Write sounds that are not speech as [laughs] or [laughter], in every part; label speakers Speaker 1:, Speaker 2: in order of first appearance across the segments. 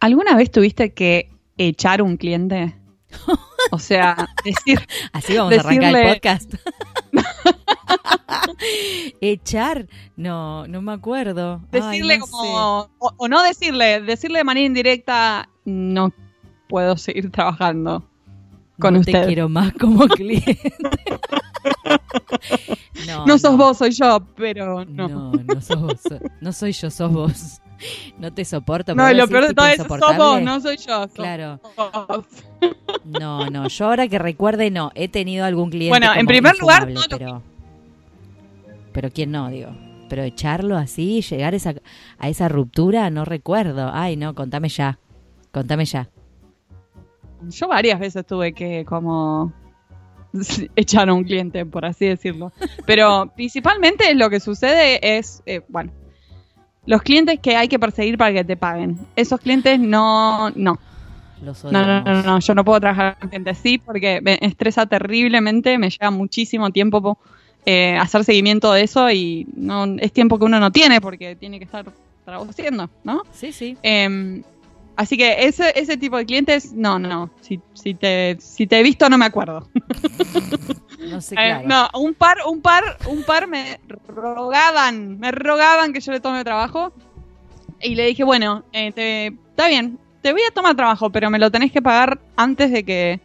Speaker 1: ¿Alguna vez tuviste que echar un cliente? O sea, [laughs] decir.
Speaker 2: Así vamos a arrancar el podcast. [laughs] Echar, no, no me acuerdo.
Speaker 1: Decirle como. O, no decirle, decirle de manera indirecta, no puedo seguir trabajando con
Speaker 2: no
Speaker 1: usted.
Speaker 2: Te quiero más como [laughs] cliente.
Speaker 1: no, no sos vos, soy yo, pero no.
Speaker 2: No, no sos vos. No soy yo, sos vos. No te soporto.
Speaker 1: No, lo peor de todo es sos vos, no soy yo.
Speaker 2: Claro. No, no, yo ahora que recuerde, no. He tenido algún cliente.
Speaker 1: Bueno, en primer lugar,
Speaker 2: pero, pero quién no, digo. Pero echarlo así, llegar esa, a esa ruptura, no recuerdo. Ay, no, contame ya. Contame ya.
Speaker 1: Yo varias veces tuve que como [laughs] echar a un cliente, por así decirlo. Pero principalmente lo que sucede es, eh, bueno, los clientes que hay que perseguir para que te paguen. Esos clientes no, no.
Speaker 2: Los
Speaker 1: no, no, no, no, yo no puedo trabajar con clientes así porque me estresa terriblemente, me lleva muchísimo tiempo eh, hacer seguimiento de eso y no es tiempo que uno no tiene porque tiene que estar traduciendo, ¿no?
Speaker 2: Sí, sí.
Speaker 1: Eh, Así que ese, ese tipo de clientes, no, no, no. Si, si, te, si te he visto, no me acuerdo. [laughs]
Speaker 2: No sé, claro.
Speaker 1: Eh, no, un par, un par, un par me rogaban, me rogaban que yo le tome trabajo. Y le dije, bueno, eh, te, está bien, te voy a tomar trabajo, pero me lo tenés que pagar antes de que...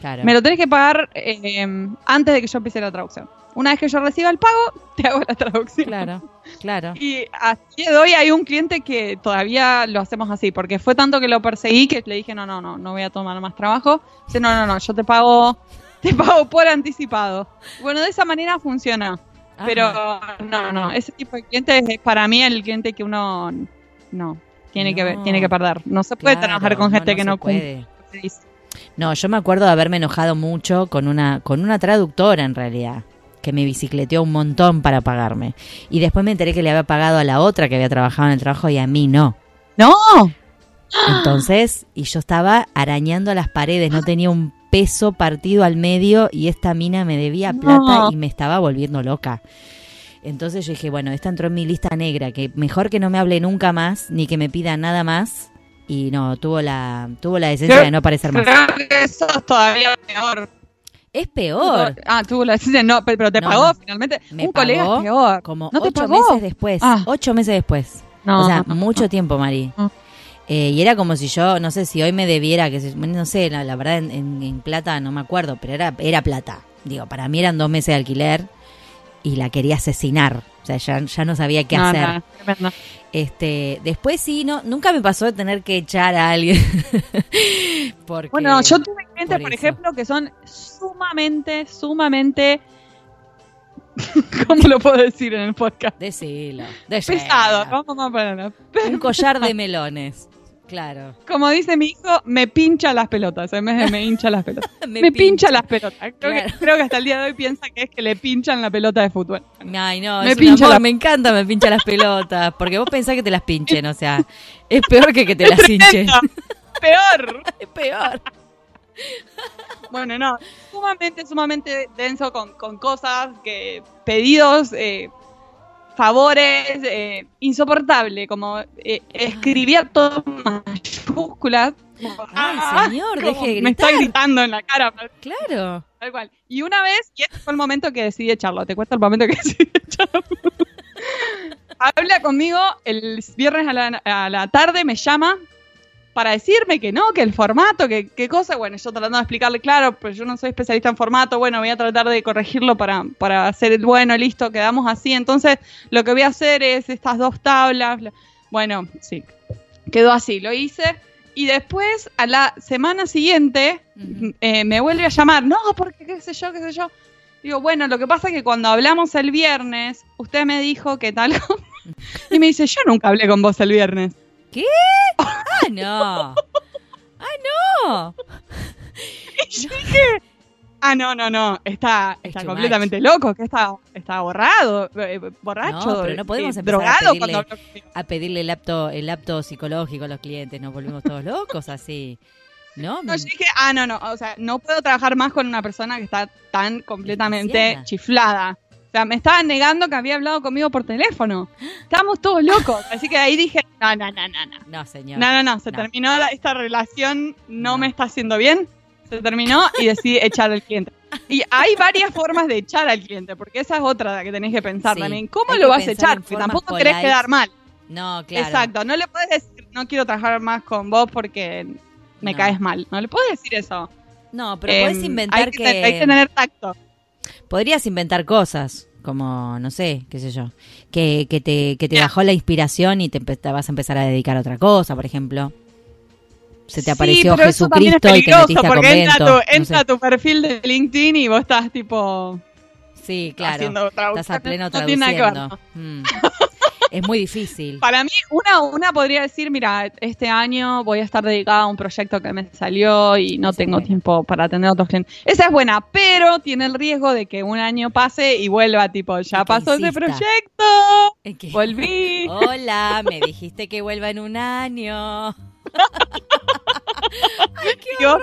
Speaker 2: Claro.
Speaker 1: Me lo tenés que pagar eh, antes de que yo empiece la traducción. Una vez que yo reciba el pago, te hago la traducción.
Speaker 2: Claro, claro. [laughs]
Speaker 1: Y así de hoy hay un cliente que todavía lo hacemos así, porque fue tanto que lo perseguí que le dije, no, no, no, no voy a tomar más trabajo. Dice, no, no, no, yo te pago, te pago por anticipado. Bueno, de esa manera funciona. Pero no, no, ese tipo de clientes es para mí el cliente que uno no tiene que tiene que perder. No se puede trabajar con gente que no puede.
Speaker 2: No, yo me acuerdo de haberme enojado mucho con una con una traductora en realidad que me bicicleteó un montón para pagarme. Y después me enteré que le había pagado a la otra que había trabajado en el trabajo y a mí no.
Speaker 1: ¡No!
Speaker 2: Entonces, y yo estaba arañando las paredes, no tenía un peso partido al medio y esta mina me debía plata y me estaba volviendo loca. Entonces yo dije, bueno, esta entró en mi lista negra, que mejor que no me hable nunca más, ni que me pida nada más. Y no, tuvo la, tuvo la decencia de no aparecer más.
Speaker 1: eso es todavía peor.
Speaker 2: Es peor.
Speaker 1: Ah, tuvo la decisión, no, pero te pagó finalmente.
Speaker 2: Me
Speaker 1: un colega es peor.
Speaker 2: Como
Speaker 1: ¿No te
Speaker 2: ocho
Speaker 1: pagó?
Speaker 2: meses después.
Speaker 1: Ah.
Speaker 2: Ocho meses después.
Speaker 1: No,
Speaker 2: o sea,
Speaker 1: no,
Speaker 2: mucho
Speaker 1: no.
Speaker 2: tiempo, Mari. Eh, y era como si yo, no sé si hoy me debiera, que se- no sé, la, la verdad en, en- en plata no me acuerdo, pero era, era plata. Digo, para mí eran dos meses de alquiler y la quería asesinar. O sea, ya, ya no sabía qué
Speaker 1: No,
Speaker 2: hacer.
Speaker 1: no.
Speaker 2: Este, después sí, no, nunca me pasó de tener que echar a alguien. [laughs] Porque,
Speaker 1: Bueno, yo tuve clientes,
Speaker 2: por
Speaker 1: ejemplo, que son sumamente, sumamente. [laughs] ¿Cómo lo puedo decir en el podcast?
Speaker 2: Decilo, decilo.
Speaker 1: Pesado, vamos a ponerlo.
Speaker 2: Un collar de melones. Claro.
Speaker 1: Como dice mi hijo, me pincha las pelotas, en vez de me hincha las pelotas. [laughs]
Speaker 2: Me
Speaker 1: me,
Speaker 2: pincha.
Speaker 1: pincha. las pelotas. Creo,
Speaker 2: Claro.
Speaker 1: que, creo que hasta el día de hoy piensa que es que le pinchan la pelota de fútbol.
Speaker 2: Ay, no,
Speaker 1: Me
Speaker 2: es
Speaker 1: pincha la-
Speaker 2: me encanta, me pincha las pelotas. Porque vos pensás que te las pinchen, o sea, es peor que que te [laughs] las hinchen.
Speaker 1: Peor. [laughs]
Speaker 2: Es peor.
Speaker 1: Bueno, no, sumamente, sumamente denso con, con cosas, que pedidos, eh, favores, eh, insoportable, como eh, escribía todo mayúsculas.
Speaker 2: Ay,
Speaker 1: ah,
Speaker 2: señor, deje de
Speaker 1: Me está
Speaker 2: gritar.
Speaker 1: gritando en la cara,
Speaker 2: Claro.
Speaker 1: tal cual. Y una vez, y este fue el momento que decidí echarlo, te cuento el momento que [laughs] decidí echarlo. Habla conmigo el viernes a la, a la tarde, me llama para decirme que no, que el formato, que qué cosa. Bueno, yo tratando de explicarle, claro, pero yo no soy especialista en formato, bueno, voy a tratar de corregirlo para, para hacer el bueno, listo, quedamos así. Entonces, lo que voy a hacer es estas dos tablas. bla- Bueno, sí, quedó así, lo hice. Y después, a la semana siguiente, eh, me vuelve a llamar, no, porque qué sé yo, qué sé yo. Digo, bueno, lo que pasa es que cuando hablamos el viernes, usted me dijo que tal. [laughs] y me dice, yo nunca hablé con vos el viernes.
Speaker 2: ¿Qué? Ah, no. Ah, no.
Speaker 1: Y yo dije, ah, no, no, no, está,
Speaker 2: Es
Speaker 1: está completamente loco, que está, está borrado, eh, borracho,
Speaker 2: No, pero no podemos
Speaker 1: eh,
Speaker 2: empezar a
Speaker 1: drogado
Speaker 2: pedirle-
Speaker 1: cuando.
Speaker 2: A pedirle el apto, el apto psicológico a los clientes, nos volvemos todos locos así. ¿No?
Speaker 1: No, yo dije, ah, no, no, o sea, no puedo trabajar más con una persona que está tan completamente chiflada. Sea, me estaba negando que había hablado conmigo por teléfono. Estábamos todos locos. Así que ahí dije, no, no, no, no, no.
Speaker 2: No, señor.
Speaker 1: No, no, no, se terminó la- esta relación, no, me está haciendo bien. Se terminó y decidí echar al cliente. Y hay varias formas de echar al cliente, porque esa es otra que tenés que pensar
Speaker 2: Sí,
Speaker 1: también. ¿Cómo lo
Speaker 2: que
Speaker 1: vas a echar? Porque tampoco querés quedar mal.
Speaker 2: No, claro.
Speaker 1: Exacto, no le puedes decir, no quiero trabajar más con vos porque me
Speaker 2: No.
Speaker 1: caes mal. No le puedes decir eso.
Speaker 2: No, pero
Speaker 1: Em,
Speaker 2: puedes inventar
Speaker 1: hay que, hay que tener tacto.
Speaker 2: Podrías inventar cosas, como, no sé, qué sé yo, que, que te, que te bajó la inspiración y te, vas a empezar a dedicar a otra cosa, por ejemplo. Se te apareció
Speaker 1: sí, pero eso también es
Speaker 2: Jesucristo y te a
Speaker 1: porque entra,
Speaker 2: convento.
Speaker 1: tu,
Speaker 2: no
Speaker 1: entra
Speaker 2: sé.
Speaker 1: tu perfil de LinkedIn y vos estás tipo
Speaker 2: Sí, claro.
Speaker 1: haciendo.
Speaker 2: Estás a pleno
Speaker 1: No tiene nada que ver,
Speaker 2: traduciendo. [laughs] Mm. Es muy difícil.
Speaker 1: Para mí, una, una podría decir, mira, este año voy a estar dedicada a un proyecto que me salió y no tengo tiempo para atender a otros clientes. Esa es buena, pero tiene el riesgo de que un año pase y vuelva, tipo, ya pasó ese proyecto, volví.
Speaker 2: Hola, me dijiste que vuelva en un año. [laughs]
Speaker 1: Dios,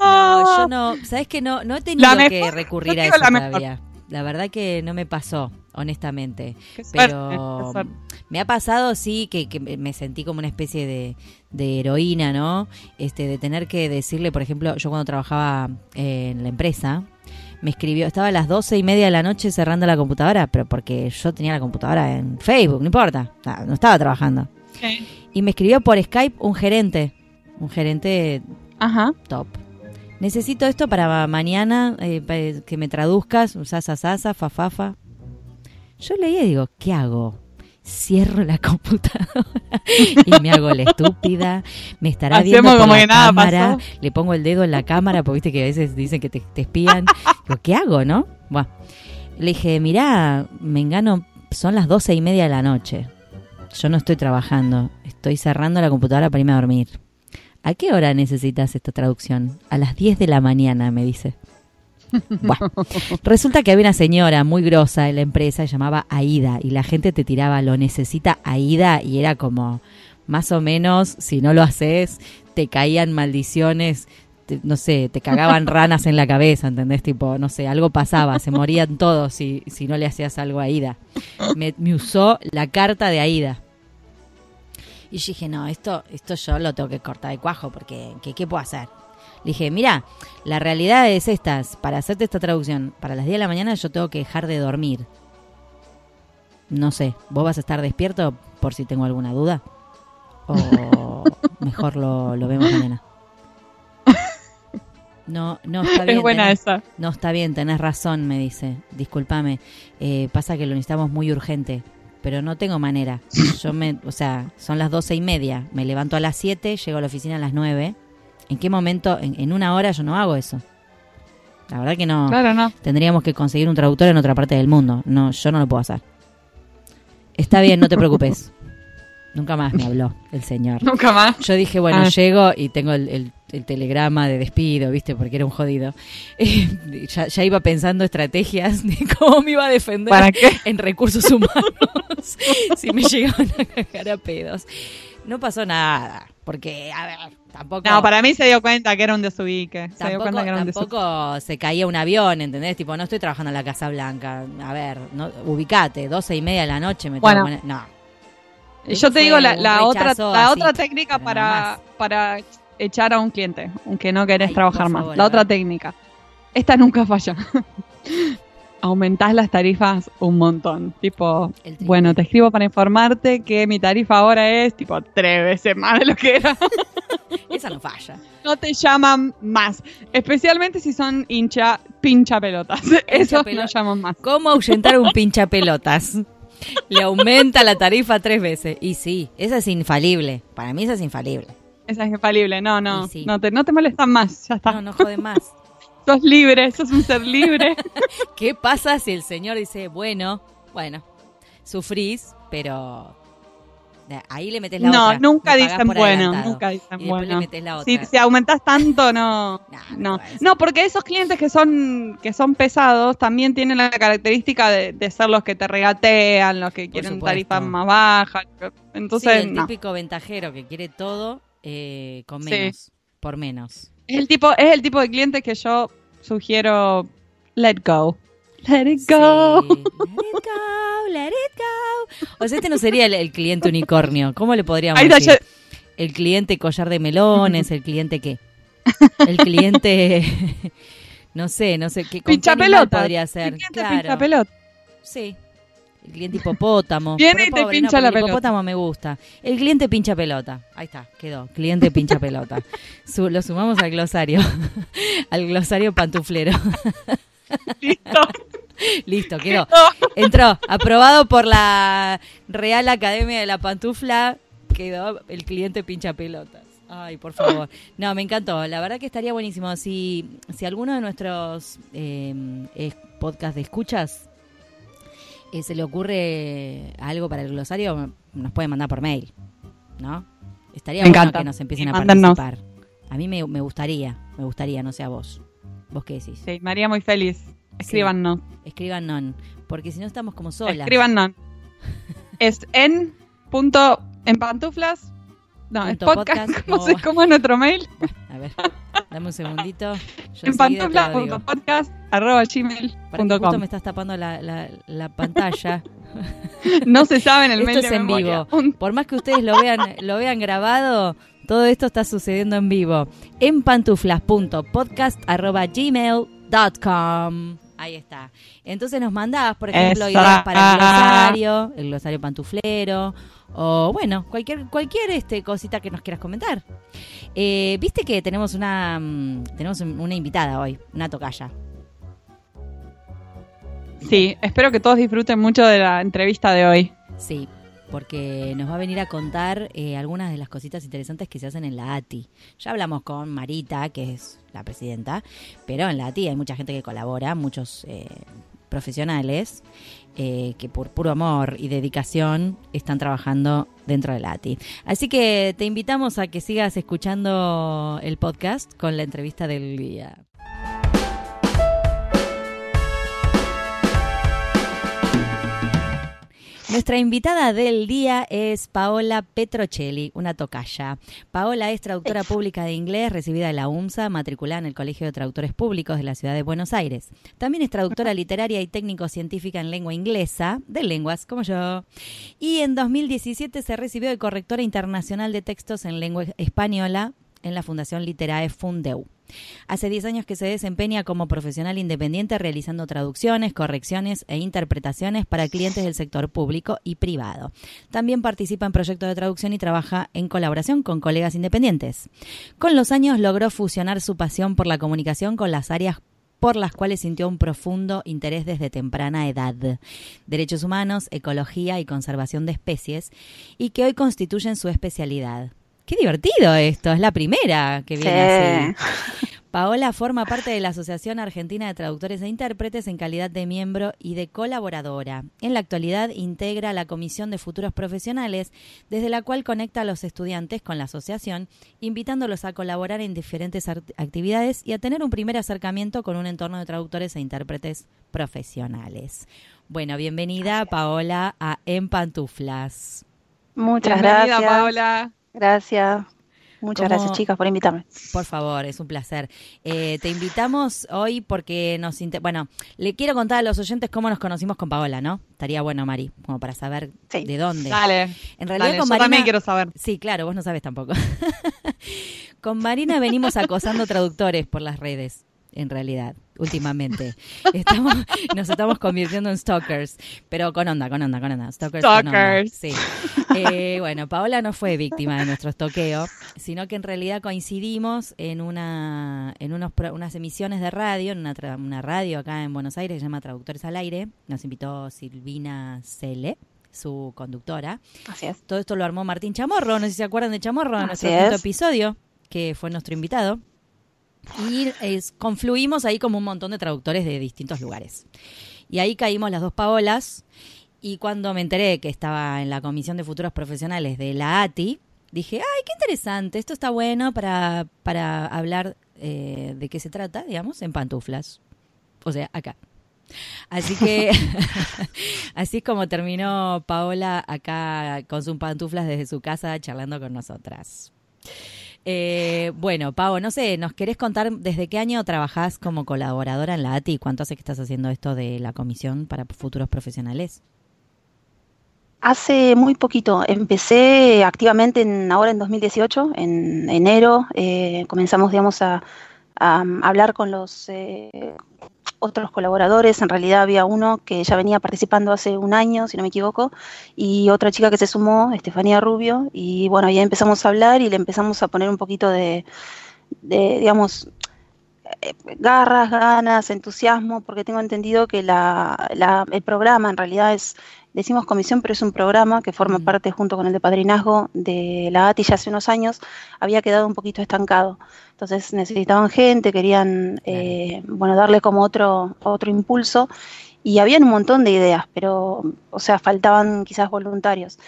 Speaker 2: No, yo no, sabes que no, no he tenido que recurrir a eso
Speaker 1: mejor.
Speaker 2: La verdad que no me pasó, honestamente.
Speaker 1: Qué
Speaker 2: Pero
Speaker 1: suerte.
Speaker 2: me ha pasado, sí, que, que me sentí como una especie de, de heroína, ¿no? Este, de tener que decirle, por ejemplo, yo cuando trabajaba en la empresa, me escribió, estaba a las doce y media de la noche cerrando la computadora, pero porque yo tenía la computadora en Facebook, no importa, no, no estaba trabajando. Y me escribió por Skype un gerente, un gerente
Speaker 1: Ajá.
Speaker 2: top. Necesito esto para mañana, eh, pa- que me traduzcas, sasa, sasa, fa, fa, fa. Yo leía y digo, ¿qué hago? Cierro la computadora y me hago la estúpida. Me estará
Speaker 1: Hacemos
Speaker 2: viendo por
Speaker 1: como
Speaker 2: la
Speaker 1: que nada
Speaker 2: cámara.
Speaker 1: pasó.
Speaker 2: Le pongo el dedo en la cámara porque viste que a veces dicen que te, te espían. Digo, ¿qué hago, no? Bueno, le dije, mirá, me engano, son las doce y media de la noche. Yo no estoy trabajando, estoy cerrando la computadora para irme a dormir. ¿A qué hora necesitas esta traducción? A las 10 de la mañana, me dice. [laughs] Bueno, resulta que había una señora muy grosa en la empresa, llamaba Aida, y la gente te tiraba, lo necesita Aida, y era como, más o menos, si no lo haces, te caían maldiciones, te- no sé, te cagaban [laughs] ranas en la cabeza, ¿entendés? Tipo, no sé, algo pasaba, se morían todos si, si no le hacías algo a Aida. Me, me usó la carta de Aida. Y yo dije, no, esto, esto yo lo tengo que cortar de cuajo, porque ¿qué, qué puedo hacer? Le dije, mira, la realidad es esta, para hacerte esta traducción, para las 10 de la mañana yo tengo que dejar de dormir. No sé, ¿vos vas a estar despierto por si tengo alguna duda? O [laughs] mejor lo, lo vemos mañana. No, no, está bien.
Speaker 1: Es buena
Speaker 2: tenés-
Speaker 1: esa.
Speaker 2: no, está bien, tenés razón, me dice. Discúlpame. Eh, pasa que lo necesitamos muy urgente. Pero no tengo manera. [laughs] Yo me, o sea, son las doce y media. Me levanto a las 7, llego a la oficina a las 9. ¿En qué momento? En, en una hora yo no hago eso. La verdad que no.
Speaker 1: Claro, no.
Speaker 2: Tendríamos que conseguir un traductor en otra parte del mundo. No, yo no lo puedo hacer. Está bien, no te preocupes. [laughs] Nunca más me habló el señor.
Speaker 1: Nunca más.
Speaker 2: Yo dije, bueno,
Speaker 1: Ah.
Speaker 2: llego y tengo el, el- el telegrama de despido, ¿viste? Porque era un jodido. [laughs] Eh, ya, ya iba pensando estrategias de [laughs] cómo me iba a defender
Speaker 1: ¿Para qué?
Speaker 2: en recursos humanos [laughs] si me llegaban a cagar a pedos. No pasó nada, porque, a ver, tampoco...
Speaker 1: No, para mí se dio cuenta que era un desubique. Se dio
Speaker 2: Tampoco,
Speaker 1: cuenta que era un desubique.
Speaker 2: tampoco se caía un avión, ¿entendés? Tipo, no estoy trabajando en la Casa Blanca. A ver, no, ubicate, doce y media de la noche me tengo
Speaker 1: Bueno.
Speaker 2: que poner- No,
Speaker 1: yo te digo la, otra, la
Speaker 2: así,
Speaker 1: otra técnica para, para echar a un cliente, aunque no querés
Speaker 2: Ay,
Speaker 1: trabajar más.
Speaker 2: favor,
Speaker 1: la otra técnica. Esta nunca falla. [laughs] Aumentás las tarifas un montón. Tipo, bueno, te escribo para informarte que mi tarifa ahora es tipo tres veces más de lo que era. [laughs]
Speaker 2: esa no falla.
Speaker 1: no te llaman más. Especialmente si son hincha, pincha pelotas. [laughs] Eso
Speaker 2: pelo-
Speaker 1: no llaman más.
Speaker 2: ¿Cómo ahuyentar un pincha pelotas? Le aumenta la tarifa tres veces. Y sí, esa es infalible. Para mí esa es infalible.
Speaker 1: Esa es infalible. No, no.
Speaker 2: Sí.
Speaker 1: No, te, no te molestan más. Ya está.
Speaker 2: No, no jode más. [laughs]
Speaker 1: Sos libre. Sos un ser libre. [laughs]
Speaker 2: ¿Qué pasa si el señor dice, bueno, bueno, sufrís, pero ahí le metes la
Speaker 1: no,
Speaker 2: otra?
Speaker 1: nunca dicen bueno.
Speaker 2: adelantado.
Speaker 1: Nunca dicen
Speaker 2: Y
Speaker 1: bueno.
Speaker 2: le metes la otra.
Speaker 1: Si, si aumentás tanto, no. [laughs]
Speaker 2: No
Speaker 1: No, porque esos clientes que son que son pesados también tienen la característica de, de ser los que te regatean, los que quieren tarifas más bajas. Entonces,
Speaker 2: sí, el típico ventajero que quiere todo eh, con
Speaker 1: Sí.
Speaker 2: menos, por menos.
Speaker 1: Es el tipo, es el tipo de cliente que yo sugiero let go. Let it go.
Speaker 2: Sí. Let it go, let it go. O sea, este no sería el, el cliente unicornio. ¿Cómo le podríamos
Speaker 1: Ahí
Speaker 2: decir? El cliente collar de melones, el cliente qué? El cliente [laughs] no sé, no sé qué con qué
Speaker 1: Pincha pelota.
Speaker 2: podría ser.
Speaker 1: Cliente
Speaker 2: Claro.
Speaker 1: pincha pelota.
Speaker 2: Sí. El cliente hipopótamo. [laughs]
Speaker 1: Viene y te
Speaker 2: pobre,
Speaker 1: pincha
Speaker 2: no,
Speaker 1: la
Speaker 2: el
Speaker 1: pelota.
Speaker 2: hipopótamo me gusta. El cliente pincha pelota. Ahí está, quedó. Cliente pincha pelota. [laughs] Su- lo sumamos al glosario. [laughs] al glosario pantuflero.
Speaker 1: Listo.
Speaker 2: Listo, quedó. Entró. Aprobado por la Real Academia de la Pantufla. Quedó el cliente pincha pelotas. Ay, por favor. No, me encantó. La verdad que estaría buenísimo. Si, si alguno de nuestros eh, es- podcast de escuchas eh, se le ocurre algo para el glosario, nos puede mandar por mail. ¿No? Estaría
Speaker 1: Me
Speaker 2: bueno
Speaker 1: encanta.
Speaker 2: que nos empiecen
Speaker 1: Sí,
Speaker 2: a participar. A mí me, me gustaría, me gustaría, no sé a vos. ¿Vos qué decís?
Speaker 1: Sí, María muy feliz. Escríbanos.
Speaker 2: Escriban porque si no estamos como solas.
Speaker 1: Escríbanos. [laughs] Es en punto en pantuflas. No, es podcast. [laughs] no. sé cómo es nuestro mail.
Speaker 2: A ver, dame un segundito. Yo
Speaker 1: en
Speaker 2: enseguida te lo digo.
Speaker 1: pantuflas.podcast arroba
Speaker 2: Para que justo
Speaker 1: gmail.com.
Speaker 2: me estás tapando la, la- la pantalla. [laughs]
Speaker 1: No se sabe en el
Speaker 2: esto
Speaker 1: mail
Speaker 2: es
Speaker 1: de
Speaker 2: en
Speaker 1: memoria.
Speaker 2: vivo. Por más que ustedes lo vean, lo vean grabado, todo esto está sucediendo en vivo. En pantuflas.podcast.gmail.com Ahí está. Entonces nos mandás, por ejemplo, ideas para el glosario, el glosario pantuflero, o bueno, cualquier, cualquier este, cosita que nos quieras comentar. Eh, Viste que tenemos una, mm, tenemos un- una invitada hoy, una tocaya.
Speaker 1: Sí, espero que todos disfruten mucho de la entrevista de hoy.
Speaker 2: Sí, porque nos va a venir a contar eh, algunas de las cositas interesantes que se hacen en la ATI. Ya hablamos con Marita, que es la presidenta, pero en la ATI hay mucha gente que colabora, muchos eh, profesionales eh, que por puro amor y dedicación están trabajando dentro de la ATI. Así que te invitamos a que sigas escuchando el podcast con la entrevista del día. Nuestra invitada del día es Paola Petrocelli, una tocaya. Paola es traductora pública de inglés, recibida de la UMSA, matriculada en el Colegio de Traductores Públicos de la Ciudad de Buenos Aires. También es traductora literaria y técnico-científica en lengua inglesa, de lenguas, como yo. Y en 2017 se recibió de correctora internacional de textos en lengua española en la Fundación Literae Fundeu. Hace 10 años que se desempeña como profesional independiente realizando traducciones, correcciones e interpretaciones para clientes del sector público y privado. También participa en proyectos de traducción y trabaja en colaboración con colegas independientes. Con los años logró fusionar su pasión por la comunicación con las áreas por las cuales sintió un profundo interés desde temprana edad. Derechos humanos, ecología y conservación de especies, y que hoy constituyen su especialidad. Qué divertido esto, es la primera que viene así. Paola forma parte de la Asociación Argentina de Traductores e Intérpretes en calidad de miembro y de colaboradora. En la actualidad integra la Comisión de Futuros Profesionales, desde la cual conecta a los estudiantes con la asociación, invitándolos a colaborar en diferentes actividades y a tener un primer acercamiento con un entorno de traductores e intérpretes profesionales. Bueno, bienvenida Paola a En Pantuflas.
Speaker 3: Muchas
Speaker 1: Bienvenida,
Speaker 3: gracias.
Speaker 1: Paola.
Speaker 3: Gracias. Muchas
Speaker 2: ¿Cómo-
Speaker 3: gracias, chicas, por invitarme.
Speaker 2: Por favor, es un placer. Eh, te invitamos hoy porque nos... inter- Bueno, le quiero contar a los oyentes cómo nos conocimos con Paola, ¿no? Estaría bueno, Mari, como para saber
Speaker 3: Sí.
Speaker 2: de dónde.
Speaker 1: Dale.
Speaker 2: En realidad
Speaker 1: Dale,
Speaker 2: con
Speaker 1: yo
Speaker 2: Marina...
Speaker 1: también quiero saber.
Speaker 2: Sí, claro, vos no sabes tampoco. [laughs] con Marina venimos acosando traductores por las redes, en realidad, últimamente. [laughs] Estamos, nos estamos convirtiendo en stalkers, pero con onda, con onda, con onda. Stalkers. con onda,
Speaker 1: Stalkers.
Speaker 2: Sí. Eh, bueno, Paola no fue víctima de nuestro estoqueo, sino que en realidad coincidimos en una en unos unas emisiones de radio, en una, una radio acá en Buenos Aires que se llama Traductores al Aire. Nos invitó Silvina Cele, su conductora.
Speaker 3: Así es.
Speaker 2: Todo esto lo armó Martín Chamorro, no sé si se acuerdan de Chamorro, en
Speaker 3: Así
Speaker 2: nuestro quinto
Speaker 3: es.
Speaker 2: episodio, que fue nuestro invitado. Y es- confluimos ahí como un montón de traductores de distintos lugares. Y ahí caímos las dos Paolas. Y cuando me enteré que estaba en la Comisión de Futuros Profesionales de la ATI, dije, ay, qué interesante, esto está bueno para, para hablar eh, de qué se trata, digamos, en pantuflas. O sea, acá. Así que [laughs] [laughs] así es como terminó Paola acá con sus pantuflas desde su casa charlando con nosotras. Eh, bueno, Pau, no sé, ¿nos querés contar desde qué año trabajás como colaboradora en la ATI? ¿Cuánto hace que estás haciendo esto de la Comisión para Futuros Profesionales?
Speaker 3: Hace muy poquito, empecé activamente en, ahora en 2018, en enero, eh, comenzamos, digamos, a, a, hablar con los eh, otros colaboradores. En realidad había uno que ya venía participando hace un año, si no me equivoco, y otra chica que se sumó, Estefanía Rubio, y bueno, ahí empezamos a hablar y le empezamos a poner un poquito de, de digamos, garras, ganas, entusiasmo, porque tengo entendido que la, la, el programa en realidad es decimos comisión, pero es un programa que forma parte junto con el de padrinazgo de la ATI ya hace unos años, había quedado un poquito estancado. Entonces necesitaban gente, querían eh, bueno, darle como otro, otro impulso y habían un montón de ideas, pero, o sea, faltaban quizás voluntarios.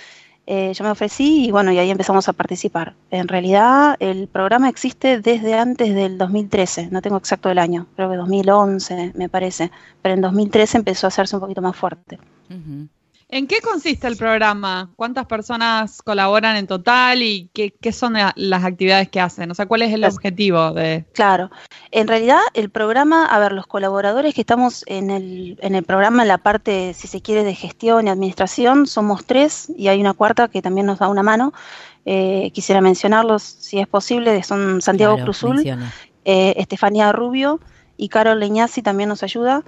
Speaker 3: Eh, yo me ofrecí y bueno, y ahí empezamos a participar. En realidad el programa existe desde antes del 2013, no tengo exacto el año, creo que 2011 me parece, pero en 2013 empezó a hacerse un poquito más fuerte. Uh -huh.
Speaker 1: ¿En qué consiste el programa? ¿Cuántas personas colaboran en total y qué, qué son las actividades que hacen? O sea, ¿cuál es el objetivo de...?
Speaker 3: Claro, en realidad el programa, a ver, los colaboradores que estamos en el, en el programa, en la parte, si se quiere, de gestión y administración, somos tres y hay una cuarta que también nos da una mano. Eh, quisiera mencionarlos, si es posible, son Santiago claro, Cruzul, eh, Estefanía Rubio y Carol Leñazzi también nos ayuda.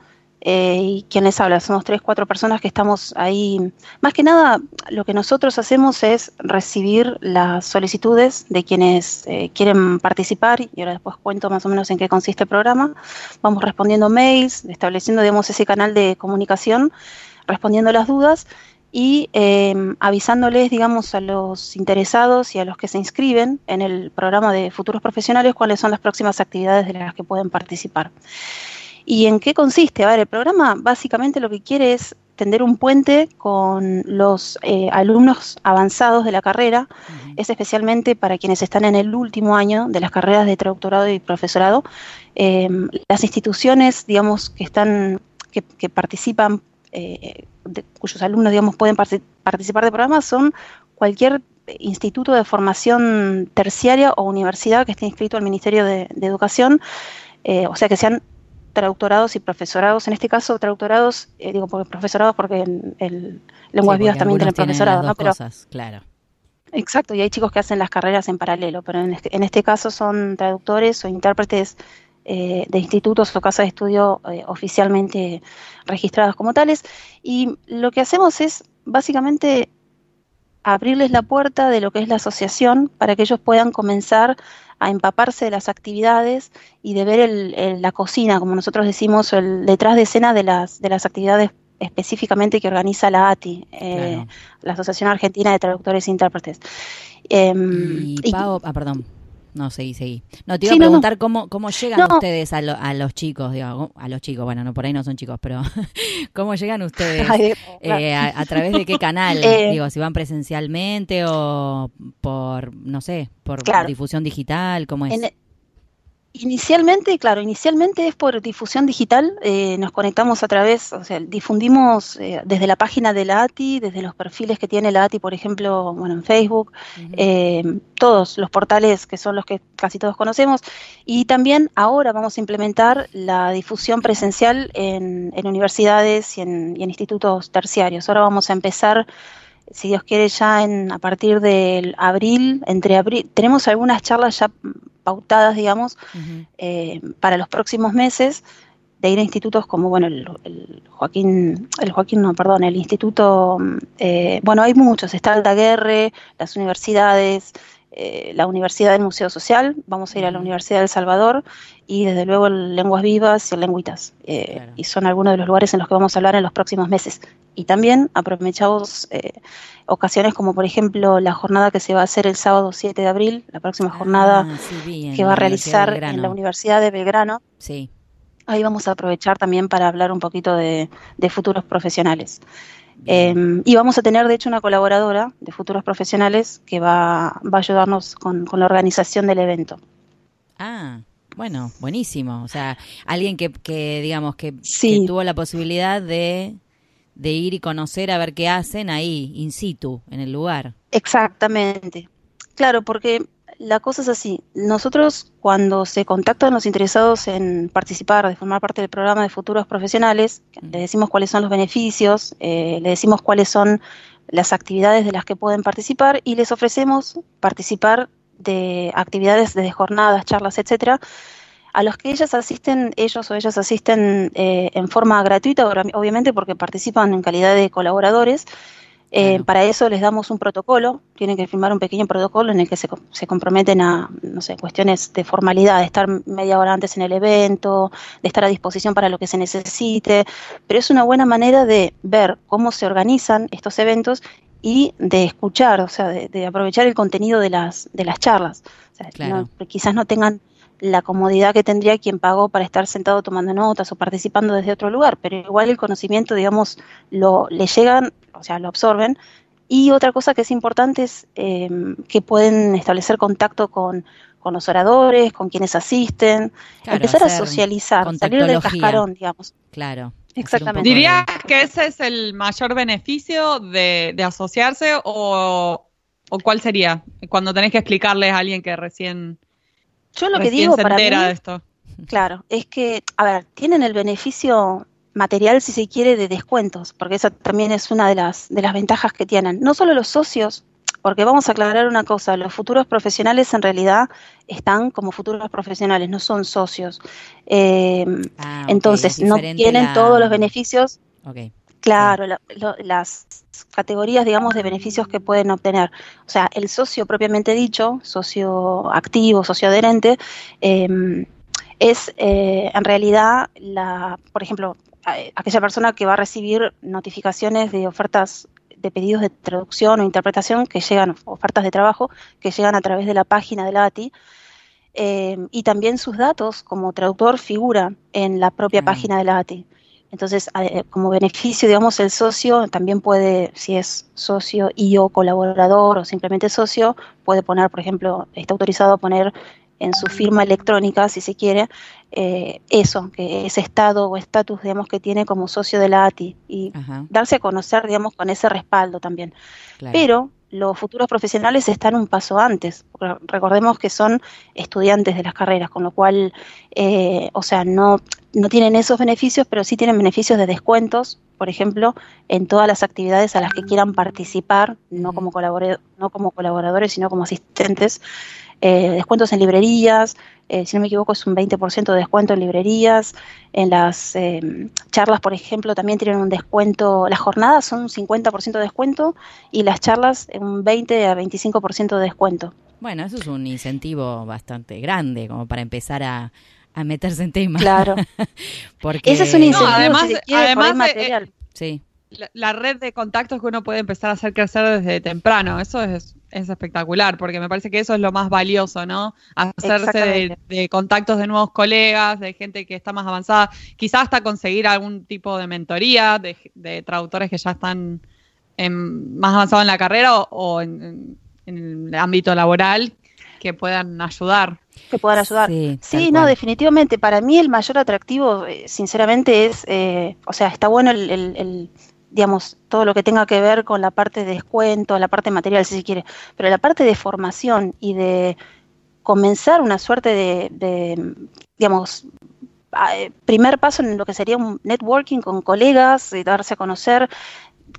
Speaker 3: Eh, y quien les habla, somos tres, cuatro personas que estamos ahí. Más que nada, lo que nosotros hacemos es recibir las solicitudes de quienes eh, quieren participar, y ahora después cuento más o menos en qué consiste el programa. Vamos respondiendo mails, estableciendo, digamos, ese canal de comunicación, respondiendo las dudas y eh, avisándoles, digamos, a los interesados y a los que se inscriben en el programa de futuros profesionales cuáles son las próximas actividades de las que pueden participar. ¿Y en qué consiste? A ver, el programa básicamente lo que quiere es tender un puente con los eh, alumnos avanzados de la carrera, uh -huh. es especialmente para quienes están en el último año de las carreras de traductorado y profesorado. Eh, las instituciones, digamos, que están, que, que participan, eh, de, cuyos alumnos, digamos, pueden participar del programa son cualquier instituto de formación terciaria o universidad que esté inscrito al Ministerio de, de Educación, eh, o sea, que sean traductorados y profesorados, en este caso traductorados, eh, digo porque profesorados porque en el lenguas sí, vivas también tienen profesorado,
Speaker 2: ¿no?
Speaker 3: Pero,
Speaker 2: cosas, claro.
Speaker 3: Exacto, y hay chicos que hacen las carreras en paralelo, pero en este, en este caso son traductores o intérpretes eh, de institutos o casas de estudio eh, oficialmente registradas como tales, y lo que hacemos es básicamente abrirles la puerta de lo que es la asociación para que ellos puedan comenzar a empaparse de las actividades y de ver el, el, la cocina, como nosotros decimos, el detrás de escena de las, de las actividades específicamente que organiza la ATI, eh, claro. la Asociación Argentina de Traductores e Intérpretes.
Speaker 2: Eh, y, ah, perdón. No, seguí, seguí. No, te iba sí, a preguntar no, cómo, cómo llegan no. ustedes a, lo, a, los chicos, digo, a los chicos, bueno, no por ahí no son chicos, pero [laughs] ¿cómo llegan ustedes? [laughs] Ay, eh, a, a, través de qué [laughs] canal? Eh, digo, si van presencialmente o por, no sé, por claro. difusión digital, ¿cómo es?
Speaker 3: En, Inicialmente, claro, inicialmente es por difusión digital, eh, nos conectamos a través, o sea, difundimos eh, desde la página de la ATI, desde los perfiles que tiene la ATI, por ejemplo, bueno, en Facebook, uh -huh. eh, todos los portales que son los que casi todos conocemos, y también ahora vamos a implementar la difusión presencial en, en universidades y en, y en institutos terciarios. Ahora vamos a empezar si Dios quiere, ya en, a partir del abril, entre abril, tenemos algunas charlas ya pautadas, digamos, uh -huh. eh, para los próximos meses, de ir a institutos como, bueno, el, el Joaquín, el Joaquín, no, perdón, el instituto, eh, bueno, hay muchos, está Aldaguerre, las universidades, eh, la Universidad del Museo Social, vamos a ir a la Universidad del Salvador y desde luego Lenguas Vivas y Lenguitas. Eh, claro. Y son algunos de los lugares en los que vamos a hablar en los próximos meses. Y también aprovechamos eh, ocasiones como por ejemplo la jornada que se va a hacer el sábado 7 de abril, la próxima ah, jornada sí, bien, que va a realizar en la Universidad de Belgrano.
Speaker 2: Sí.
Speaker 3: Ahí vamos a aprovechar también para hablar un poquito de, de futuros profesionales. Eh, y vamos a tener, de hecho, una colaboradora de futuros profesionales que va, va a ayudarnos con, con, la organización del evento.
Speaker 2: Ah, bueno, buenísimo. O sea, alguien que, que digamos, que, sí. que tuvo la posibilidad de, de ir y conocer a ver qué hacen ahí, in situ, en el lugar.
Speaker 3: Exactamente. Claro, porque la cosa es así. Nosotros cuando se contactan los interesados en participar, de formar parte del programa de futuros profesionales, le decimos cuáles son los beneficios, eh, le decimos cuáles son las actividades de las que pueden participar y les ofrecemos participar de actividades de jornadas, charlas, etcétera, a los que ellas asisten, ellos o ellas asisten eh, en forma gratuita, obviamente porque participan en calidad de colaboradores. Eh, para eso les damos un protocolo, tienen que firmar un pequeño protocolo en el que se, se, comprometen a, no sé, cuestiones de formalidad, de estar media hora antes en el evento, de estar a disposición para lo que se necesite, pero es una buena manera de ver cómo se organizan estos eventos y de escuchar, o sea, de, aprovechar el contenido de las, de las charlas. quizás no tengan la comodidad que tendría quien pagó para estar sentado tomando notas o participando desde otro lugar, pero igual el conocimiento, digamos, lo le llegan, o sea, lo absorben. Y otra cosa que es importante es eh, que pueden establecer contacto con, con, los oradores, con quienes asisten, empezar a socializar, salir del cascarón, digamos.
Speaker 2: Claro.
Speaker 1: Exactamente. ¿Dirías que ese es el mayor beneficio de, asociarse o, o, cuál sería cuando tenés que explicarles a alguien que recién,
Speaker 3: Yo lo que digo para de esto? Claro, es que, a ver, tienen el beneficio material, si se quiere, de descuentos, porque esa también es una de las, de las ventajas que tienen. No solo los socios, porque vamos a aclarar una cosa, los futuros profesionales en realidad están como futuros profesionales, no son socios. Em, ah, entonces, no tienen todos los beneficios. Claro, las categorías, digamos, de beneficios que pueden obtener. O sea, el socio propiamente dicho, socio activo, socio adherente, em, es eh, en realidad la, por ejemplo, aquella persona que va a recibir notificaciones de ofertas de pedidos de traducción o interpretación que llegan, ofertas de trabajo que llegan a través de la página de la ATI. Eh, y también sus datos como traductor figura en la propia página de la ATI. Entonces, eh, como beneficio, digamos, el socio también puede, si es socio y o colaborador o simplemente socio, puede poner, por ejemplo, está autorizado a poner en su firma electrónica, si se quiere, eh, eso, que ese estado o estatus, digamos, que tiene como socio de la ATI y darse a conocer, digamos, con ese respaldo también. Pero los futuros profesionales están un paso antes, recordemos que son estudiantes de las carreras, con lo cual, eh, o sea, no, no tienen esos beneficios, pero sí tienen beneficios de descuentos, por ejemplo, en todas las actividades a las que quieran participar, no como, no como colaboradores, sino como asistentes. Eh, descuentos en librerías, eh, si no me equivoco es un 20% de descuento en librerías, en las eh, charlas, por ejemplo, también tienen un descuento, las jornadas son un 50% de descuento y las charlas un 20 a 25% de descuento.
Speaker 2: Bueno, eso es un incentivo bastante grande como para empezar a, meterse en temas.
Speaker 3: Claro. [laughs]
Speaker 2: Porque
Speaker 3: ese es un incentivo
Speaker 1: además,
Speaker 3: además
Speaker 1: material. sí. La, red de contactos que uno puede empezar a hacer crecer desde temprano, eso es es espectacular, porque me parece que eso es lo más valioso, ¿no? Hacerse de, contactos de nuevos colegas, de gente que está más avanzada, quizás hasta conseguir algún tipo de mentoría de, traductores que ya están más avanzados en la carrera o, en, el ámbito laboral que puedan ayudar.
Speaker 3: Que puedan ayudar. Sí, no, definitivamente. Para mí el mayor atractivo, eh, sinceramente, es, eh, o sea, está bueno el digamos, todo lo que tenga que ver con la parte de descuento, la parte material, si se quiere, pero la parte de formación y de comenzar una suerte de, digamos, eh, primer paso en lo que sería un networking con colegas, de darse a conocer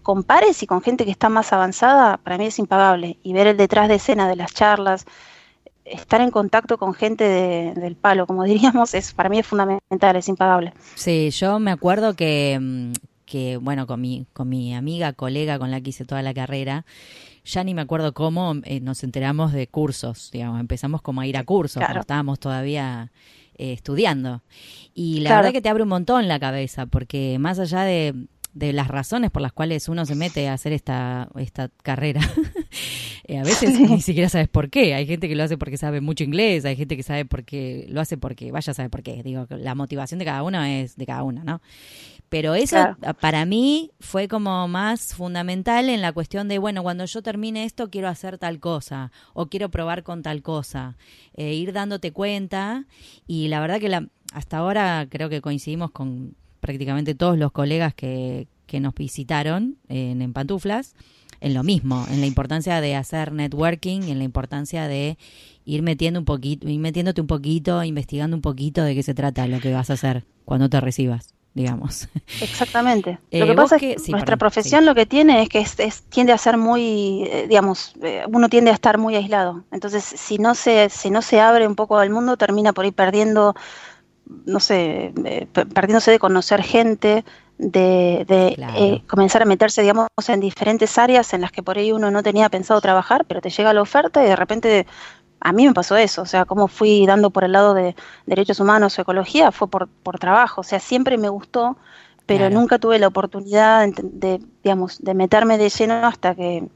Speaker 3: con pares y con gente que está más avanzada, para mí es impagable. Y ver el detrás de escena de las charlas, estar en contacto con gente del palo, como [laughs] diríamos, es para mí es fundamental, es impagable.
Speaker 2: Sí, yo me acuerdo que, mm, que, bueno, con mi, con mi amiga, colega con la que hice toda la carrera, ya ni me acuerdo cómo eh, nos enteramos de cursos, digamos, empezamos como a ir a cursos, cuando estábamos todavía eh, estudiando. Y la verdad que te abre un montón la cabeza, porque más allá de, de las razones por las cuales uno se mete a hacer esta, esta carrera. [laughs] Eh, a veces ni siquiera sabes por qué. Hay gente que lo hace porque sabe mucho inglés, hay gente que sabe porque lo hace porque vaya a saber por qué. Digo, la motivación de cada uno es de cada uno, ¿no? Pero eso para mí fue como más fundamental en la cuestión de, bueno, cuando yo termine esto quiero hacer tal cosa o quiero probar con tal cosa. Eh, ir dándote cuenta y la verdad que la, hasta ahora creo que coincidimos con prácticamente todos los colegas que, que nos visitaron en, en Pantuflas en lo mismo, en la importancia de hacer networking, en la importancia de ir metiendo un poquito, ir metiéndote un poquito, investigando un poquito de qué se trata lo que vas a hacer cuando te recibas digamos.
Speaker 3: Exactamente. [laughs] lo que pasa es que nuestra profesión lo que tiene es que es, tiende a ser muy, digamos, uno tiende a estar muy aislado. Entonces, si no se, si no se abre un poco al mundo, termina por ir perdiendo no sé, eh, perdiéndose de conocer gente, de, eh, comenzar a meterse, digamos, en diferentes áreas en las que por ahí uno no tenía pensado trabajar, pero te llega la oferta y de repente a mí me pasó eso, o sea, como fui dando por el lado de derechos humanos o ecología, fue por, por trabajo, o sea, siempre me gustó, pero nunca tuve la oportunidad de, digamos, de meterme de lleno hasta que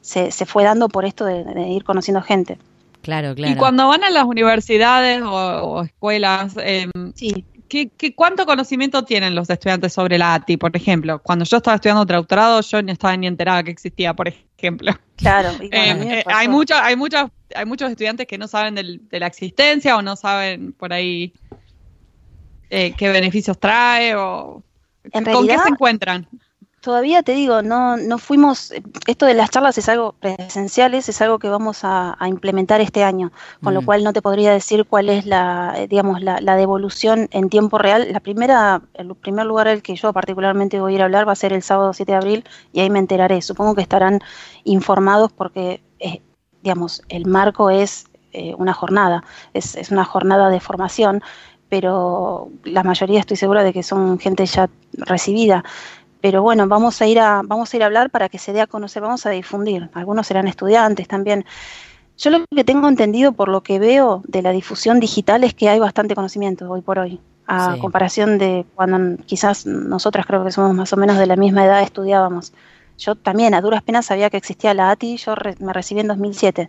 Speaker 3: se, se fue dando por esto de ir conociendo gente.
Speaker 2: Claro, claro.
Speaker 1: Y cuando van a las universidades o, escuelas, eh, ¿qué, cuánto conocimiento tienen los estudiantes sobre la ATI, por ejemplo? Cuando yo estaba estudiando doctorado, yo no estaba ni enterada que existía, por ejemplo.
Speaker 3: Claro. [laughs]
Speaker 1: Em, eh, hay, mucho, hay, muchos, hay muchos estudiantes que no saben de la existencia o no saben por ahí eh, qué beneficios trae o con qué se encuentran.
Speaker 3: Todavía te digo, no, no fuimos, esto de las charlas es algo presenciales, es algo que vamos a, implementar este año, con lo mm. cual no te podría decir cuál es la, eh, digamos, la, devolución en tiempo real. La primera, el primer lugar al que yo particularmente voy a ir a hablar va a ser el sábado 7 de abril y ahí me enteraré. Supongo que estarán informados porque, eh, digamos, el marco es eh, una jornada, es, es una jornada de formación, pero la mayoría estoy segura de que son gente ya recibida pero bueno, vamos a ir a, vamos a ir a hablar para que se dé a conocer, vamos a difundir. Algunos serán estudiantes también. Yo lo que tengo entendido por lo que veo de la difusión digital es que hay bastante conocimiento hoy por hoy, a comparación de cuando quizás nosotras creo que somos más o menos de la misma edad estudiábamos. Yo también a duras penas sabía que existía la ATI, yo me recibí en 2007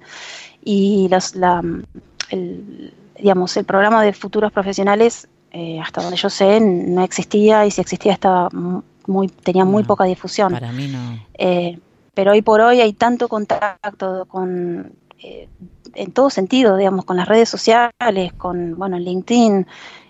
Speaker 3: y los, la, el, digamos, el programa de futuros profesionales, eh, hasta donde yo sé, no existía y si existía estaba muy, tenía muy poca difusión.
Speaker 2: Para mí no.
Speaker 3: Eh, pero hoy por hoy hay tanto contacto con, eh, en todo sentido, digamos, con las redes sociales, con, bueno, LinkedIn,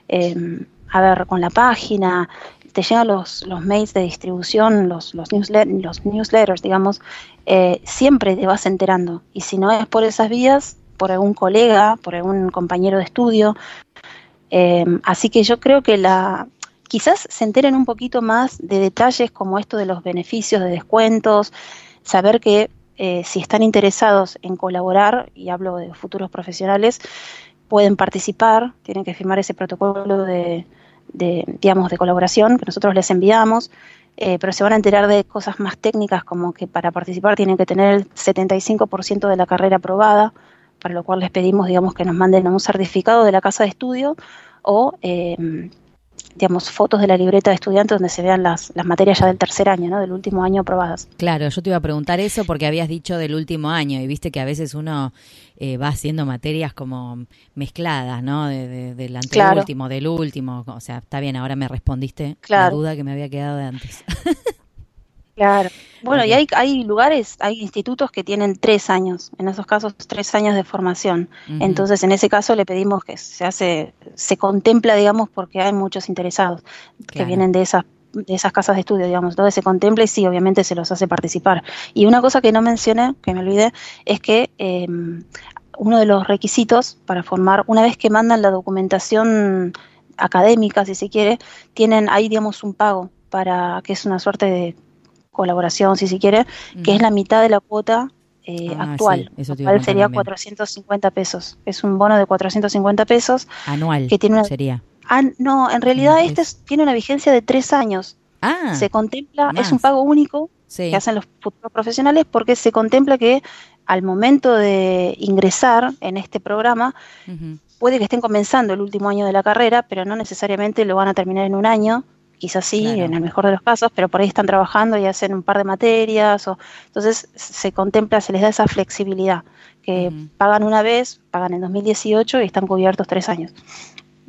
Speaker 3: em, a ver, con la página, te llegan los, los mails de distribución, los, los, los newsletters, digamos, eh, siempre te vas enterando. Y si no es por esas vías, por algún colega, por algún compañero de estudio. Em, así que yo creo que la, quizás se enteren un poquito más de detalles como esto de los beneficios de descuentos, saber que eh, si están interesados en colaborar, y hablo de futuros profesionales, pueden participar, tienen que firmar ese protocolo de, digamos, de colaboración que nosotros les enviamos, eh, pero se van a enterar de cosas más técnicas como que para participar tienen que tener el 75% de la carrera aprobada, para lo cual les pedimos, digamos, que nos manden un certificado de la casa de estudio o eh, digamos, fotos de la libreta de estudiantes donde se vean las, las materias ya del tercer año, ¿no? Del último año aprobadas.
Speaker 2: Claro, yo te iba a preguntar eso porque habías dicho del último año y viste que a veces uno eh, va haciendo materias como mezcladas, ¿no? De, del anteúltimo, del último. O sea, está bien, ahora me respondiste la duda que me había quedado de antes. [laughs]
Speaker 3: Claro. Bueno, y hay, hay lugares, hay institutos que tienen tres años, en esos casos tres años de formación. Entonces, en ese caso le pedimos que se hace, se contempla, digamos, porque hay muchos interesados que vienen de esas de esas casas de estudio, digamos, entonces se contempla y sí, obviamente se los hace participar. Y una cosa que no mencioné, que me olvidé, es que em, uno de los requisitos para formar, una vez que mandan la documentación académica, si se quiere, tienen ahí, digamos, un pago para que es una suerte de colaboración, si se quiere, que es la mitad de la cuota eh, ah, actual. eso sería 450 pesos. Es un bono de 450 pesos.
Speaker 2: Anual.
Speaker 3: Que tiene
Speaker 2: sería.
Speaker 3: no, en realidad este tiene una vigencia de tres años.
Speaker 2: Ah,
Speaker 3: se contempla, es un pago único que hacen los futuros profesionales porque se contempla que al momento de ingresar en este programa, puede que estén comenzando el último año de la carrera, pero no necesariamente lo van a terminar en un año, quizás sí, en el mejor de los casos, pero por ahí están trabajando y hacen un par de materias, o entonces se contempla, se les da esa flexibilidad, que pagan una vez, pagan en 2018 y están cubiertos tres años.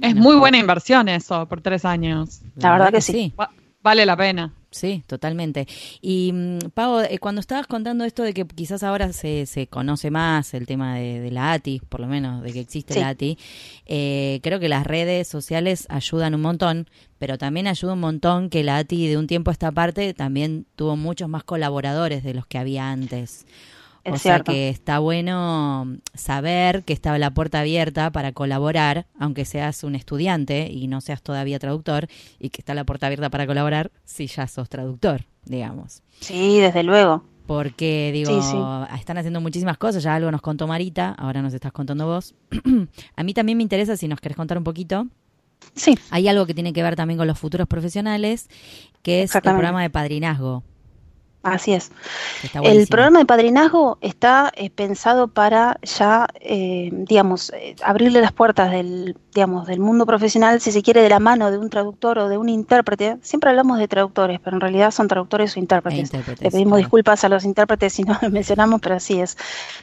Speaker 1: Es muy buena inversión eso, por tres años.
Speaker 3: La verdad que sí.
Speaker 1: Vale la pena.
Speaker 2: Sí, totalmente. Y mm, Pau, eh, cuando estabas contando esto de que quizás ahora se, se conoce más el tema de, la ATI, por lo menos de que existe la ATI, eh, creo que las redes sociales ayudan un montón, pero también ayuda un montón que la ATI de un tiempo a esta parte también tuvo muchos más colaboradores de los que había antes o sea que está bueno saber que estaba la puerta abierta para colaborar, aunque seas un estudiante y no seas todavía traductor, y que está la puerta abierta para colaborar si ya sos traductor, digamos.
Speaker 3: Sí, desde luego.
Speaker 2: Porque, digo, están haciendo muchísimas cosas, ya algo nos contó Marita, ahora nos estás contando vos. [clears throat] A mí también me interesa, si nos querés contar un poquito,
Speaker 3: Sí.
Speaker 2: Hay algo que tiene que ver también con los futuros profesionales, que es el programa de padrinazgo.
Speaker 3: Así es. El programa de padrinazgo está eh, pensado para ya, eh, digamos, eh, abrirle las puertas del, digamos, del mundo profesional, si se quiere, de la mano de un traductor o de un intérprete. Siempre hablamos de traductores, pero en realidad son traductores o intérpretes. Le pedimos disculpas a los intérpretes si no lo [laughs] mencionamos, pero así es.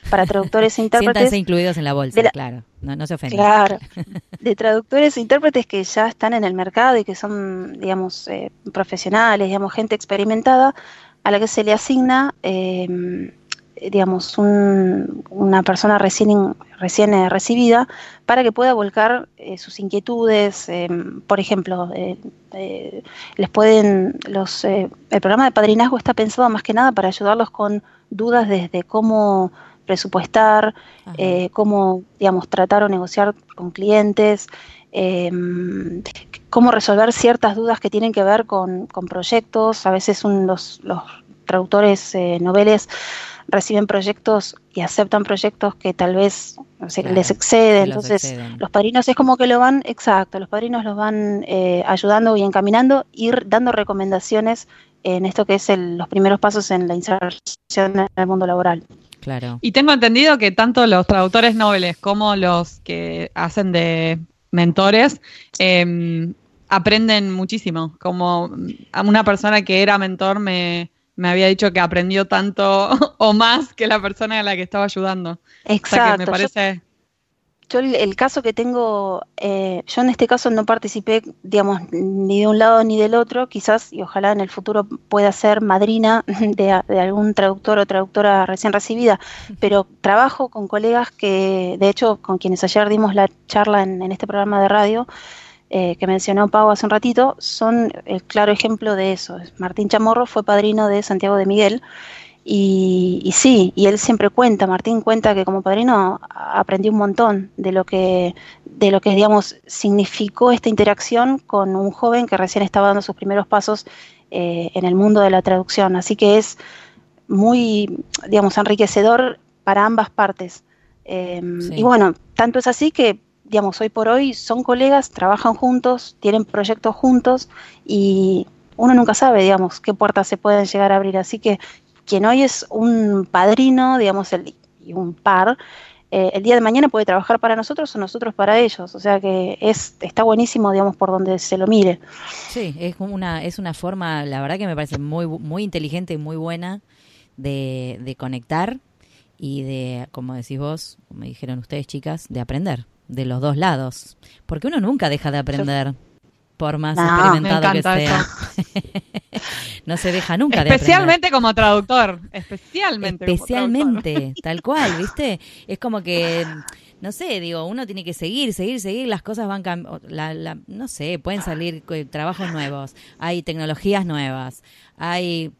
Speaker 3: Para traductores e [laughs] intérpretes.
Speaker 2: Siéntanse incluidos en la bolsa, claro. No, no se ofenden.
Speaker 3: Claro. [laughs] De traductores e intérpretes que ya están en el mercado y que son, digamos, profesionales, digamos, gente experimentada a la que se le asigna, em, digamos, una persona recién, recién eh, recibida para que pueda volcar eh, sus inquietudes. Em, por ejemplo, eh, les pueden, los, el programa de padrinazgo está pensado más que nada para ayudarlos con dudas desde cómo presupuestar, cómo, digamos, tratar o negociar con clientes, em, cómo resolver ciertas dudas que tienen que ver con, proyectos. A veces los, traductores eh, noveles reciben proyectos y aceptan proyectos que tal vez les exceden. Entonces, los padrinos es como que lo van, exacto, los padrinos los van eh, ayudando y encaminando, ir dando recomendaciones en esto que es los primeros pasos en la inserción en el mundo laboral.
Speaker 1: Claro. Y tengo entendido que tanto los traductores noveles como los que hacen de mentores eh, aprenden muchísimo. Como a una persona que era mentor me, había dicho que aprendió tanto [laughs] o más que la persona a la que estaba ayudando.
Speaker 3: Exacto.
Speaker 1: me parece...
Speaker 3: Yo, el, caso que tengo, eh, yo en este caso no participé, digamos, ni de un lado ni del otro, quizás y ojalá en el futuro pueda ser madrina [laughs] de, algún traductor o traductora recién recibida, pero trabajo con colegas que, de hecho, con quienes ayer dimos la charla en este programa de radio, eh, que mencionó Pau hace un ratito, son el claro ejemplo de eso. Martín Chamorro fue padrino de Santiago de Miguel y, sí, y él siempre cuenta, Martín cuenta que como padrino aprendió un montón de lo que, de lo que digamos, significó esta interacción con un joven que recién estaba dando sus primeros pasos eh, en el mundo de la traducción. Así que es muy, digamos, enriquecedor para ambas partes. Em, y bueno, tanto es así que digamos, hoy por hoy son colegas, trabajan juntos, tienen proyectos juntos y uno nunca sabe, digamos, qué puertas se pueden llegar a abrir. Así que quien hoy es un padrino, digamos, el, y un par, eh, el día de mañana puede trabajar para nosotros o nosotros para ellos. O sea que es está buenísimo, digamos, por donde se lo mire.
Speaker 2: Sí, es una, es una forma, la verdad que me parece muy, muy inteligente y muy buena de, de conectar y de, como decís vos, como dijeron ustedes chicas, de aprender de los dos lados. Porque uno nunca deja de aprender, por más experimentado que sea. [laughs] no se deja nunca
Speaker 1: de aprender. Especialmente como traductor. Especialmente.
Speaker 2: Especialmente, tal cual, [laughs] ¿viste? Es como que no sé, digo, uno tiene que seguir, seguir, seguir, las cosas van cambiando, no sé, pueden salir eh, trabajos nuevos, hay tecnologías nuevas, hay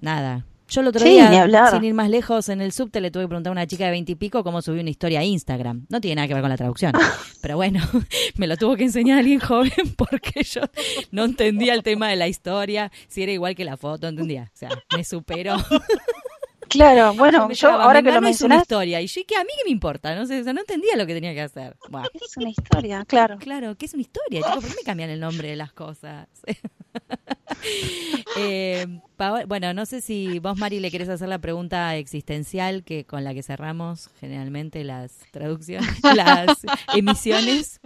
Speaker 2: nada, yo el otro día, sin ir más lejos, en el subte le tuve que preguntar a una chica de veintipico cómo subió una historia a Instagram. No tiene nada que ver con la traducción. [laughs] Pero bueno, [laughs] me lo tuvo que enseñar alguien joven [laughs] porque yo no entendía el tema de la historia, si era igual que la foto, entendía. O sea, me superó.
Speaker 3: Claro, [laughs] bueno, yo ahora que lo mencionas...
Speaker 2: Es una historia, y yo, que a mí qué me importa, no sé, o sea, no entendía lo que tenía que hacer.
Speaker 3: Es una historia, claro.
Speaker 2: Claro, ¿qué es una historia? Chico, ¿por qué me cambian el nombre de las cosas? [laughs] eh, bueno, no sé si vos, Mari, le querés hacer la pregunta existencial que con la que cerramos generalmente las traducciones, [laughs] las emisiones.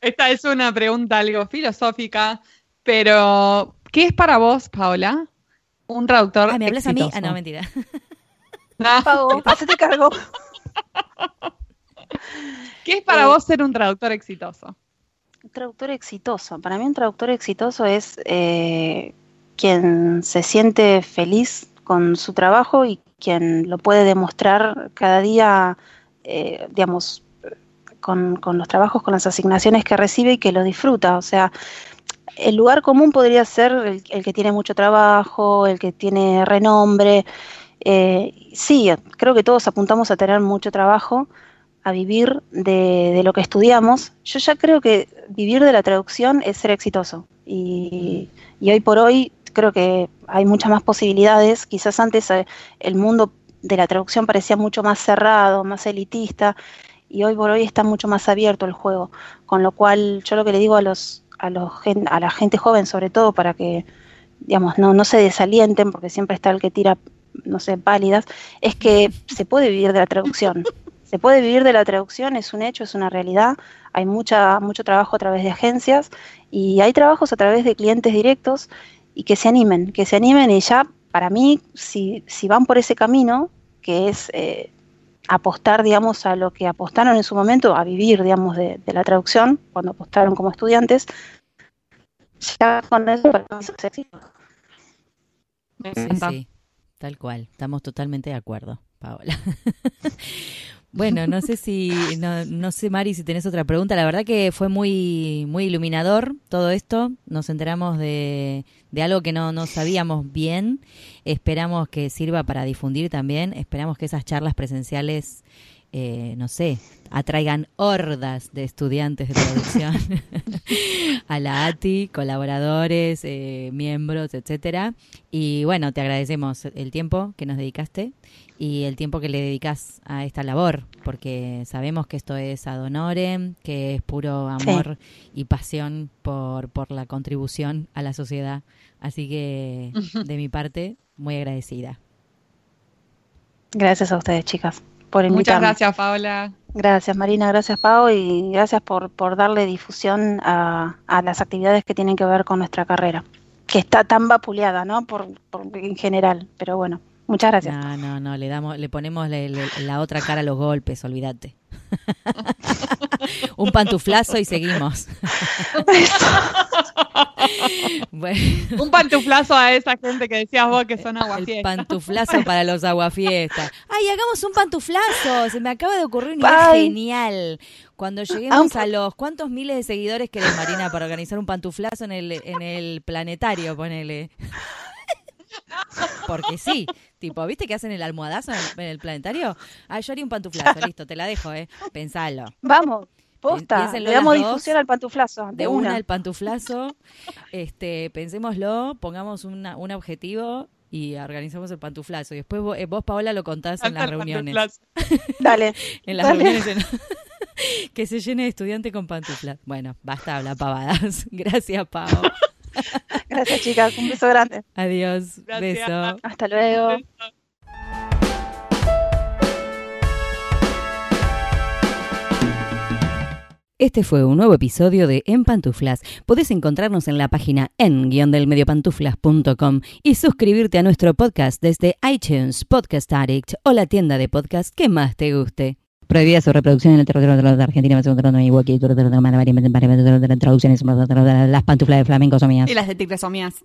Speaker 1: Esta es una pregunta algo filosófica, pero ¿qué es para vos, Paola, un traductor
Speaker 2: ah, ¿me
Speaker 1: hablas
Speaker 2: a mí? Ah, no, mentira.
Speaker 3: No. te cargo.
Speaker 1: ¿Qué es para eh, vos ser un traductor exitoso?
Speaker 3: Un traductor exitoso. Para mí un traductor exitoso es, eh, quien se siente feliz con su trabajo y quien lo puede demostrar cada día, eh, digamos, con, con, los trabajos, con las asignaciones que recibe y que lo disfruta. O sea, el lugar común podría ser el, el que tiene mucho trabajo, el que tiene renombre. Eh, sí, creo que todos apuntamos a tener mucho trabajo, a vivir de, lo que estudiamos. Yo ya creo que vivir de la traducción es ser exitoso. Y, y hoy por hoy creo que hay muchas más posibilidades. Quizás antes eh, el mundo de la traducción parecía mucho más cerrado, más elitista, y hoy por hoy está mucho más abierto el juego. Con lo cual, yo lo que le digo a los a, los, a la gente joven, sobre todo, para que digamos no, no se desalienten, porque siempre está el que tira, no sé, pálidas, es que se puede vivir de la traducción. Se puede vivir de la traducción, es un hecho, es una realidad. Hay mucha, mucho trabajo a través de agencias y hay trabajos a través de clientes directos y que se animen, que se animen y ya, para mí, si, si van por ese camino, que es eh, apostar, digamos, a lo que apostaron en su momento, a vivir, digamos, de, de la traducción, cuando apostaron como estudiantes, ya con eso para mí es éxito.
Speaker 2: Sí, sí, tal cual, estamos totalmente de acuerdo, Paola. [laughs] Bueno, no sé si, no, no, sé Mari si tenés otra pregunta. La verdad que fue muy, muy iluminador todo esto. Nos enteramos de, de algo que no, no sabíamos bien. Esperamos que sirva para difundir también. Esperamos que esas charlas presenciales, eh, no sé, atraigan hordas de estudiantes de producción [laughs] a la ATI, colaboradores, eh, miembros, etcétera. Y bueno, te agradecemos el tiempo que nos dedicaste y el tiempo que le dedicas a esta labor, porque sabemos que esto es ad honorem, que es puro amor sí. y pasión por, por la contribución a la sociedad. Así que, de mi parte, muy agradecida.
Speaker 3: Gracias a ustedes, chicas, por invitarme.
Speaker 1: Muchas gracias, Paola.
Speaker 3: Gracias, Marina, gracias, Pau, y gracias por, por darle difusión a, a las actividades que tienen que ver con nuestra carrera, que está tan vapuleada, ¿no? Por, por en general, pero bueno. Muchas gracias.
Speaker 2: No, no, no, le damos, le ponemos le, le, la otra cara a los golpes, olvídate. [laughs] Un pantuflazo y seguimos. [laughs]
Speaker 1: bueno. Un pantuflazo a esa gente que decías vos que son aguafiestas.
Speaker 2: El pantuflazo para los aguafiestas. Ay, hagamos un pantuflazo. Se me acaba de ocurrir una idea genial. Cuando lleguemos a los cuántos miles de seguidores querés, Marina, para organizar un pantuflazo en el, en el planetario, ponele. [laughs] Porque sí, tipo, ¿viste que hacen el almohadazo en el, en el planetario? Ah, yo haría un pantuflazo, listo, te la dejo, ¿eh? Pensalo.
Speaker 3: Vamos. Posta, le damos difusión al pantuflazo.
Speaker 2: De, de una. al pantuflazo. Este, pensémoslo, pongamos una, un objetivo y organizamos el pantuflazo. Y después vos, eh, vos Paola, lo contás en las reuniones. [laughs]
Speaker 3: Dale.
Speaker 2: en las
Speaker 3: dale.
Speaker 2: reuniones. En... [laughs] que se llene de estudiante con pantuflas. Bueno, basta hablar pavadas. [laughs] Gracias, Pau. [laughs]
Speaker 3: Gracias, chicas. Un beso grande.
Speaker 2: Adiós.
Speaker 1: Gracias.
Speaker 2: Beso.
Speaker 3: Hasta luego.
Speaker 1: Beso.
Speaker 2: Este fue un nuevo episodio de En Pantuflas. Podés encontrarnos en la página en-delmediopantuflas.com y suscribirte a nuestro podcast desde iTunes, Podcast Addict o la tienda de podcast que más te guste. Prohibida su reproducción en el territorio de Argentina, traducciones, las pantuflas de flamenco son mías.
Speaker 1: Y las de tigres son mías.